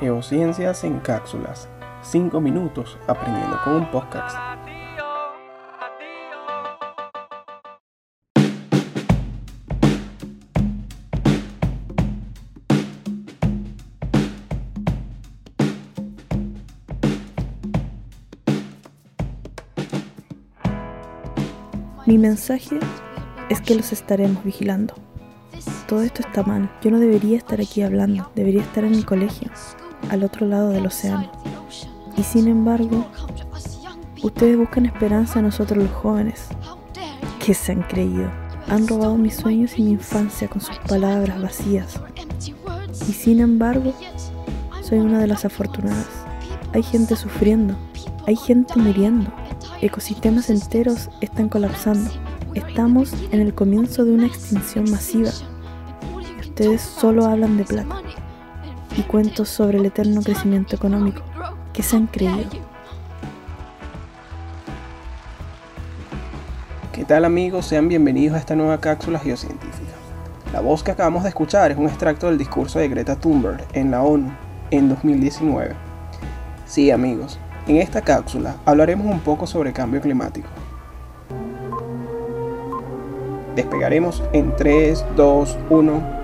Geociencias en cápsulas. 5 minutos aprendiendo con un podcast. Mi mensaje es que los estaremos vigilando. Todo esto está mal. Yo no debería estar aquí hablando, debería estar en mi colegio, al otro lado del océano. Y sin embargo, ustedes buscan esperanza en nosotros los jóvenes. ¿Qué se han creído? Han robado mis sueños y mi infancia con sus palabras vacías. Y sin embargo, soy una de las afortunadas. Hay gente sufriendo, hay gente muriendo, ecosistemas enteros están colapsando. Estamos en el comienzo de una extinción masiva. Ustedes solo hablan de plata y cuentos sobre el eterno crecimiento económico. ¿Qué se han creído? ¿Qué tal amigos? Sean bienvenidos a esta nueva cápsula geocientífica. La voz que acabamos de escuchar es un extracto del discurso de Greta Thunberg en la ONU en 2019. Sí amigos, en esta cápsula hablaremos un poco sobre cambio climático. Despegaremos en 3, 2, 1.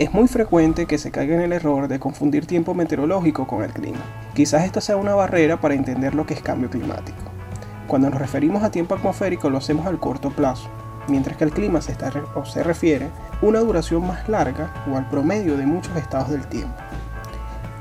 Es muy frecuente que se caiga en el error de confundir tiempo meteorológico con el clima. Quizás esto sea una barrera para entender lo que es cambio climático. Cuando nos referimos a tiempo atmosférico lo hacemos al corto plazo, mientras que el clima se, está, o se refiere a una duración más larga o al promedio de muchos estados del tiempo.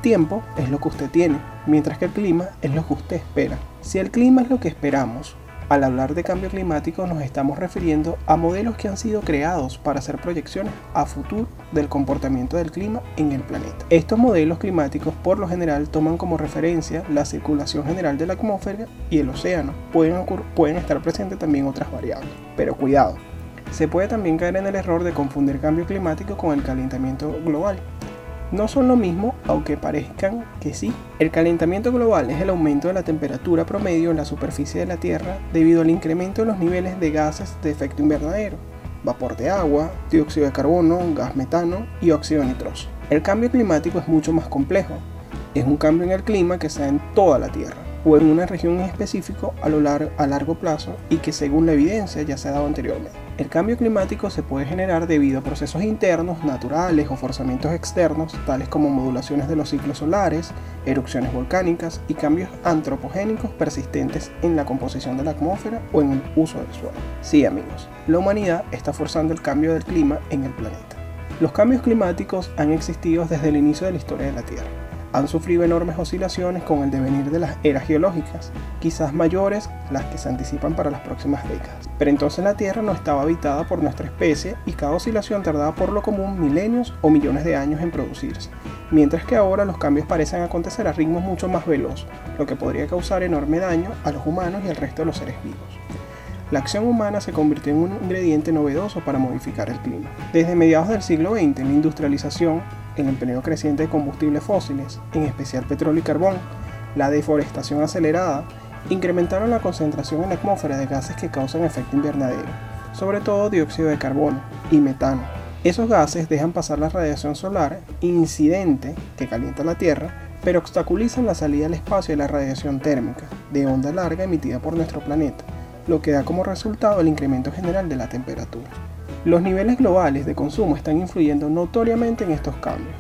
Tiempo es lo que usted tiene, mientras que el clima es lo que usted espera. Si el clima es lo que esperamos, al hablar de cambio climático nos estamos refiriendo a modelos que han sido creados para hacer proyecciones a futuro del comportamiento del clima en el planeta. Estos modelos climáticos por lo general toman como referencia la circulación general de la atmósfera y el océano. Pueden, estar presentes también otras variables. Pero cuidado, se puede también caer en el error de confundir cambio climático con el calentamiento global no son lo mismo, aunque parezcan que sí. El calentamiento global es el aumento de la temperatura promedio en la superficie de la Tierra debido al incremento de los niveles de gases de efecto invernadero, vapor de agua, dióxido de carbono, gas metano y óxido nitroso. El cambio climático es mucho más complejo. Es un cambio en el clima que se da en toda la Tierra o en una región en específico a, lo largo, a largo plazo y que según la evidencia ya se ha dado anteriormente. El cambio climático se puede generar debido a procesos internos, naturales o forzamientos externos, tales como modulaciones de los ciclos solares, erupciones volcánicas y cambios antropogénicos persistentes en la composición de la atmósfera o en el uso del suelo. Sí amigos, la humanidad está forzando el cambio del clima en el planeta. Los cambios climáticos han existido desde el inicio de la historia de la Tierra han sufrido enormes oscilaciones con el devenir de las eras geológicas, quizás mayores las que se anticipan para las próximas décadas. Pero entonces la Tierra no estaba habitada por nuestra especie y cada oscilación tardaba por lo común milenios o millones de años en producirse, mientras que ahora los cambios parecen acontecer a ritmos mucho más veloz, lo que podría causar enorme daño a los humanos y al resto de los seres vivos. La acción humana se convirtió en un ingrediente novedoso para modificar el clima. Desde mediados del siglo XX, la industrialización el empleo creciente de combustibles fósiles, en especial petróleo y carbón, la deforestación acelerada, incrementaron la concentración en la atmósfera de gases que causan efecto invernadero, sobre todo dióxido de carbono y metano. Esos gases dejan pasar la radiación solar incidente que calienta la Tierra, pero obstaculizan la salida al espacio de la radiación térmica de onda larga emitida por nuestro planeta, lo que da como resultado el incremento general de la temperatura. Los niveles globales de consumo están influyendo notoriamente en estos cambios.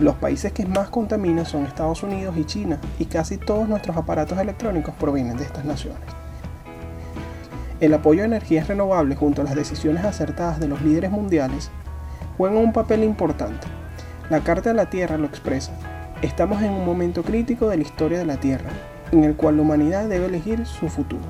Los países que más contaminan son Estados Unidos y China, y casi todos nuestros aparatos electrónicos provienen de estas naciones. El apoyo a energías renovables junto a las decisiones acertadas de los líderes mundiales juegan un papel importante. La Carta de la Tierra lo expresa. Estamos en un momento crítico de la historia de la Tierra, en el cual la humanidad debe elegir su futuro.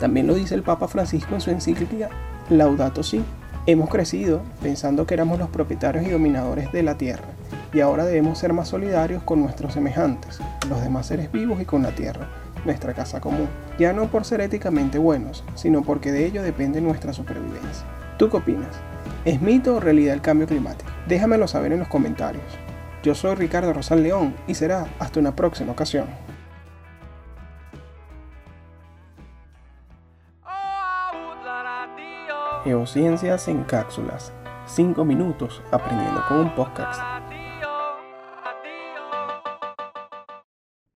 También lo dice el Papa Francisco en su encíclica Laudato Si. Hemos crecido pensando que éramos los propietarios y dominadores de la tierra, y ahora debemos ser más solidarios con nuestros semejantes, los demás seres vivos y con la tierra, nuestra casa común, ya no por ser éticamente buenos, sino porque de ello depende nuestra supervivencia. ¿Tú qué opinas? ¿Es mito o realidad el cambio climático? Déjamelo saber en los comentarios. Yo soy Ricardo Rosal León y será hasta una próxima ocasión. Geociencias en cápsulas. 5 minutos aprendiendo con un podcast.